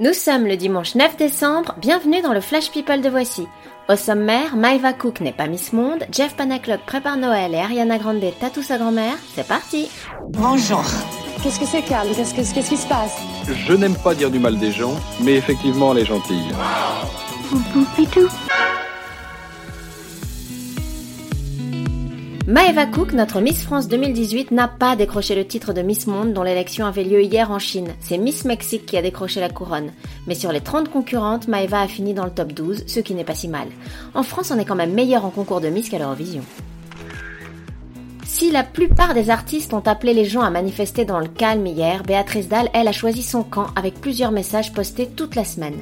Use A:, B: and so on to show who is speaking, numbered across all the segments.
A: Nous sommes le dimanche 9 décembre, bienvenue dans le Flash People de Voici. Au sommaire, Maeva Cook n'est pas Miss Monde, Jeff Panaclock prépare Noël et Ariana Grande tatoue sa grand-mère. C'est parti
B: Bonjour.
C: Qu'est-ce que c'est, Carl Qu'est-ce que- qu'est-ce qui se passe?
D: Je n'aime pas dire du mal des gens, mais effectivement, elle est gentille.
A: Maeva Cook, notre Miss France 2018, n'a pas décroché le titre de Miss Monde dont l'élection avait lieu hier en Chine. C'est Miss Mexique qui a décroché la couronne. Mais sur les 30 concurrentes, Maeva a fini dans le top 12, ce qui n'est pas si mal. En France, on est quand même meilleur en concours de Miss qu'à l'Eurovision. Si la plupart des artistes ont appelé les gens à manifester dans le calme hier, Béatrice Dalle, elle, a choisi son camp avec plusieurs messages postés toute la semaine.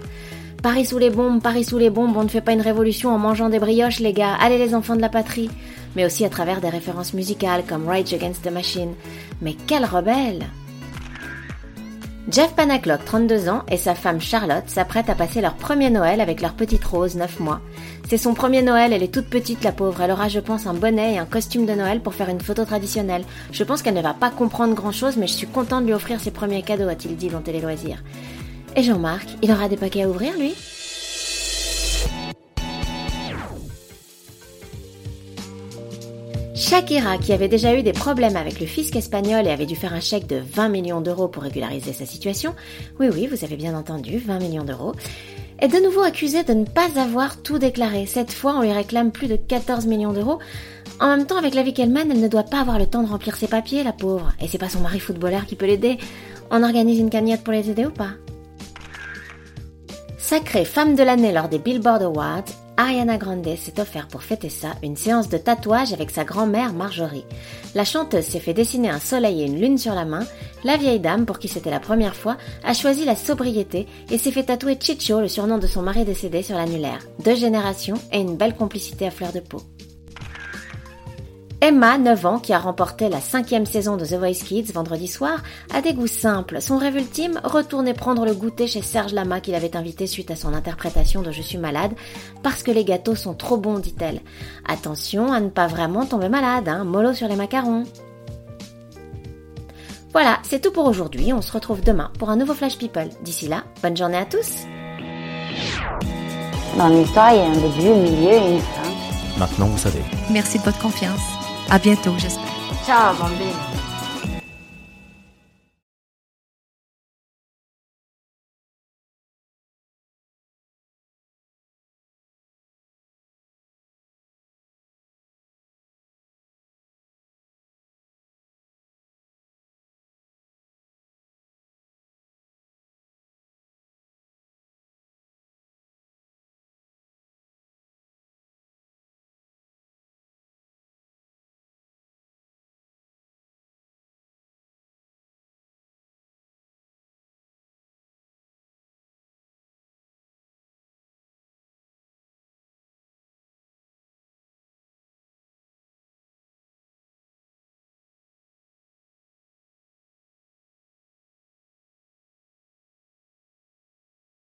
A: Paris sous les bombes, Paris sous les bombes, on ne fait pas une révolution en mangeant des brioches, les gars, allez les enfants de la patrie. Mais aussi à travers des références musicales comme Rage Against the Machine. Mais quelle rebelle Jeff Panaclock, 32 ans, et sa femme Charlotte s'apprêtent à passer leur premier Noël avec leur petite Rose, 9 mois. C'est son premier Noël, elle est toute petite la pauvre, elle aura je pense un bonnet et un costume de Noël pour faire une photo traditionnelle. Je pense qu'elle ne va pas comprendre grand chose mais je suis content de lui offrir ses premiers cadeaux, a-t-il dit dans Télé Loisirs. Et Jean-Marc, il aura des paquets à ouvrir lui? Shakira, qui avait déjà eu des problèmes avec le fisc espagnol et avait dû faire un chèque de 20 millions d'euros pour régulariser sa situation, oui oui, vous avez bien entendu, 20 millions d'euros, est de nouveau accusée de ne pas avoir tout déclaré. Cette fois, on lui réclame plus de 14 millions d'euros. En même temps, avec la vie qu'elle mène, elle ne doit pas avoir le temps de remplir ses papiers, la pauvre. Et c'est pas son mari footballeur qui peut l'aider. On organise une cagnotte pour les aider ou pas? Sacrée femme de l'année lors des Billboard Awards, Ariana Grande s'est offert pour fêter ça une séance de tatouage avec sa grand-mère Marjorie. La chanteuse s'est fait dessiner un soleil et une lune sur la main. La vieille dame, pour qui c'était la première fois, a choisi la sobriété et s'est fait tatouer Chicho, le surnom de son mari décédé, sur l'annulaire. Deux générations et une belle complicité à fleur de peau. Emma, 9 ans, qui a remporté la cinquième saison de The Voice Kids vendredi soir, a des goûts simples. Son rêve ultime, retourner prendre le goûter chez Serge Lama qui l'avait invité suite à son interprétation de Je suis malade, parce que les gâteaux sont trop bons, dit-elle. Attention à ne pas vraiment tomber malade, hein, mollo sur les macarons. Voilà, c'est tout pour aujourd'hui. On se retrouve demain pour un nouveau Flash People. D'ici là, bonne journée à tous.
B: Dans l'histoire, il y a un début, un milieu et une fin.
E: Maintenant, vous savez.
F: Merci de votre confiance. À bientôt, j'espère.
B: Ciao, bambine.